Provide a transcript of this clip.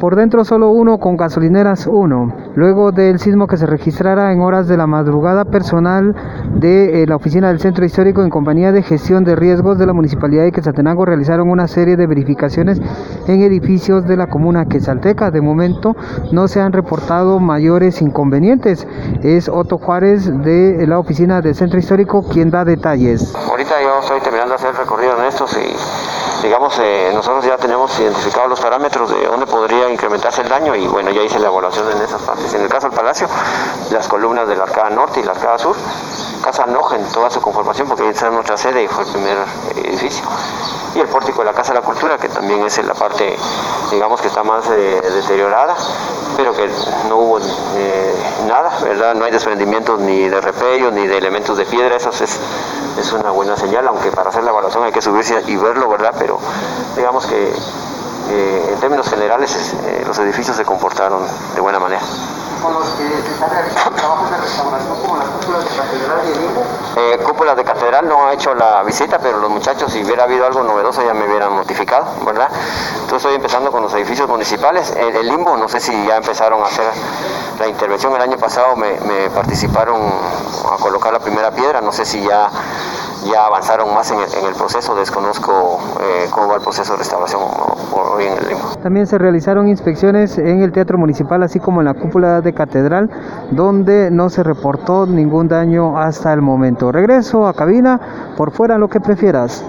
Por dentro solo uno con gasolineras uno. Luego del sismo que se registrara en horas de la madrugada, personal de eh, la oficina del centro histórico en compañía de gestión de riesgos de la municipalidad de Quetzaltenango realizaron una serie de verificaciones en edificios de la comuna Quetzalteca. De momento no se han reportado mayores inconvenientes. Es Otto Juárez de la oficina del centro histórico quien da detalles. Ahorita yo estoy terminando de hacer el recorrido en estos y digamos, eh, nosotros ya tenemos identificados los parámetros de dónde podría incrementarse el daño y bueno, ya hice la evaluación en esas partes. En el caso del Palacio, las columnas de la arcada norte y la arcada sur, Casa Noja en toda su conformación, porque esa es nuestra sede y fue el primer edificio. Y el pórtico de la Casa de la Cultura, que también es la parte, digamos, que está más eh, deteriorada, pero que no hubo eh, nada, ¿verdad? No hay desprendimientos ni de repello ni de elementos de piedra, eso es, es una buena señal, aunque para hacer la evaluación hay que subirse y verlo, ¿verdad? Pero digamos que eh, en términos generales los edificios se comportaron de buena manera. ¿Con los que se están realizando cúpulas de catedral? Eh, de catedral no ha hecho la visita, pero los muchachos si hubiera habido algo novedoso ya me hubieran notificado, ¿verdad? Entonces estoy empezando con los edificios municipales. El, el limbo, no sé si ya empezaron a hacer la intervención. El año pasado me participaron a colocar la primera piedra, no sé si ya ya avanzaron más en el, en el proceso, desconozco eh, cómo va el proceso de restauración hoy en el limbo. También se realizaron inspecciones en el Teatro Municipal, así como en la cúpula de Catedral, donde no se reportó ningún daño hasta el momento. Regreso a cabina, por fuera lo que prefieras.